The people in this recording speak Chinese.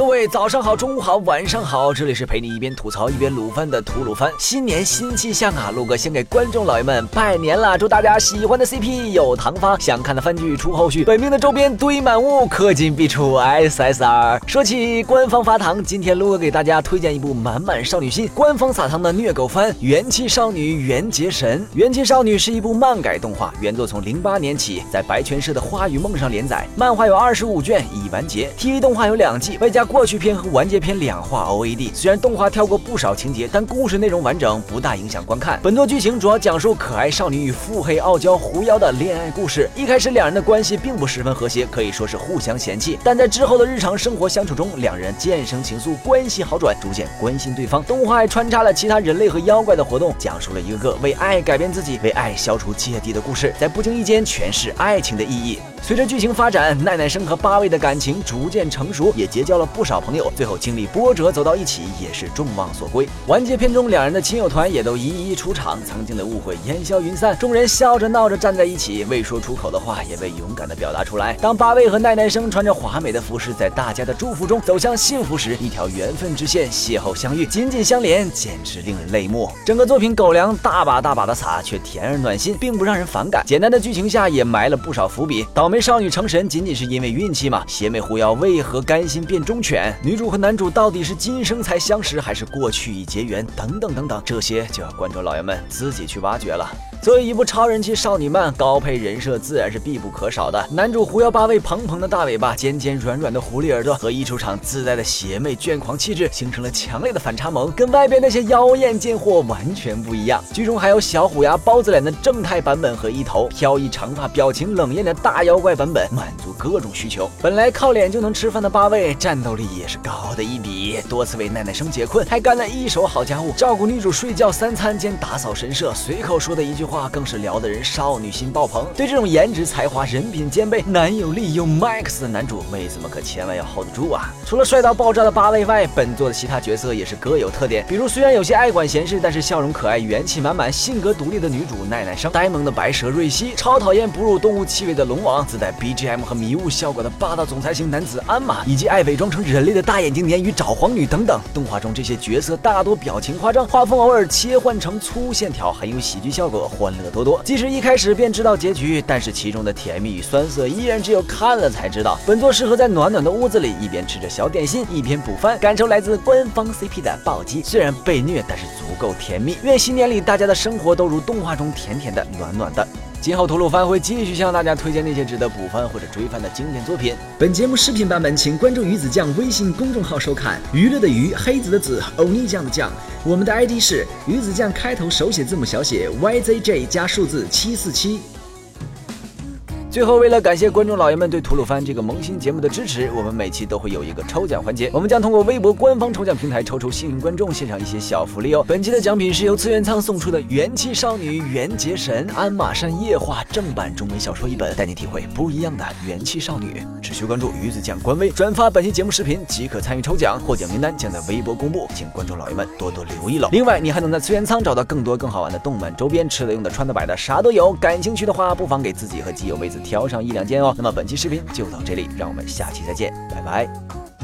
各位早上好，中午好，晚上好，这里是陪你一边吐槽一边撸番的吐鲁番。新年新气象啊，陆哥先给观众老爷们拜年了，祝大家喜欢的 CP 有糖发，想看的番剧出后续，本命的周边堆满屋，氪金必出 SSR。说起官方发糖，今天陆哥给大家推荐一部满满少女心、官方撒糖的虐狗番《元气少女缘结神》。《元气少女》是一部漫改动画，原作从零八年起在白泉社的花与梦上连载，漫画有二十五卷已完结，TV 动画有两季，外加过去篇和完结篇两话 OAD。虽然动画跳过不少情节，但故事内容完整，不大影响观看。本作剧情主要讲述可爱少女与腹黑傲娇狐妖的恋爱故事。一开始两人的关系并不十分和谐，可以说是互相嫌弃。但在之后的日常生活相处中，两人渐生情愫，关系好转，逐渐关心对方。动画还穿插了其他人类和妖怪的活动，讲述了一个个为爱改变自己、为爱消除芥蒂的故事，在不经意间诠释爱情的意义。随着剧情发展，奈奈生和八位的感情逐渐成熟，也结交了不少朋友，最后经历波折走到一起，也是众望所归。完结篇中，两人的亲友团也都一一出场，曾经的误会烟消云散，众人笑着闹着站在一起，未说出口的话也被勇敢的表达出来。当八位和奈奈生穿着华美的服饰，在大家的祝福中走向幸福时，一条缘分之线邂逅相遇，紧紧相连，简直令人泪目。整个作品狗粮大把大把的撒，却甜而暖心，并不让人反感。简单的剧情下也埋了不少伏笔。倒美少女成神仅仅是因为运气吗？邪魅狐妖为何甘心变忠犬？女主和男主到底是今生才相识，还是过去已结缘？等等等等，这些就要观众老爷们自己去挖掘了。作为一部超人气少女漫，高配人设自然是必不可少的。男主狐妖八位蓬蓬的大尾巴、尖尖软软的狐狸耳朵和一出场自带的邪魅倦狂气质，形成了强烈的反差萌，跟外边那些妖艳贱货完全不一样。剧中还有小虎牙包子脸的正太版本和一头飘逸长发、表情冷艳的大妖怪版本，满足各种需求。本来靠脸就能吃饭的八位，战斗力也是高的一比，多次为奈奈生解困，还干了一手好家务，照顾女主睡觉三餐兼打扫神社。随口说的一句话，更是撩得人少女心爆棚。对这种颜值、才华、人品兼备、男友力又 max 的男主，妹子们可千万要 hold 得住啊！除了帅到爆炸的八位外，本作的其他角色也是各有特点。比如虽然有些爱管闲事，但是笑容可爱、元气满满、性格独立的女主奈奈生，呆萌的白蛇瑞希，超讨厌哺乳动物气味的龙王，自带 BGM 和迷雾效果的霸道总裁型男子鞍马，以及爱伪装成人类的大眼睛鲶鱼找黄女等等。动画中这些角色大多表情夸张，画风偶尔切换成粗线条，很有喜剧效果，欢乐多多。即使一开始便知道结局，但是其中的甜蜜与酸涩依然只有看了才知道。本作适合在暖暖的屋子里一边吃着小点心，一边补番，感受来自官方 CP 的暴击。虽然被虐，但是足够甜蜜。愿新年里大家的生活都如动画中甜甜的、暖暖的。今后吐鲁番会继续向大家推荐那些值得补番或者追番的经典作品。本节目视频版本，请关注鱼子酱微信公众号收看。娱乐的娱，黑子的子，欧尼酱的酱。我们的 ID 是鱼子酱，开头手写字母小写 YZJ 加数字七四七。最后，为了感谢观众老爷们对吐鲁番这个萌新节目的支持，我们每期都会有一个抽奖环节。我们将通过微博官方抽奖平台抽出幸运观众，献上一些小福利哦。本期的奖品是由次元仓送出的《元气少女缘结神》鞍马山夜话正版中文小说一本，带你体会不一样的元气少女。只需关注鱼子酱官微，转发本期节目视频即可参与抽奖，获奖名单将在微博公布，请观众老爷们多多留意了。另外，你还能在次元仓找到更多更好玩的动漫周边，吃的、用的、穿的、摆的，啥都有。感兴趣的话，不妨给自己和基友妹子挑上一两件哦。那么本期视频就到这里，让我们下期再见，拜拜。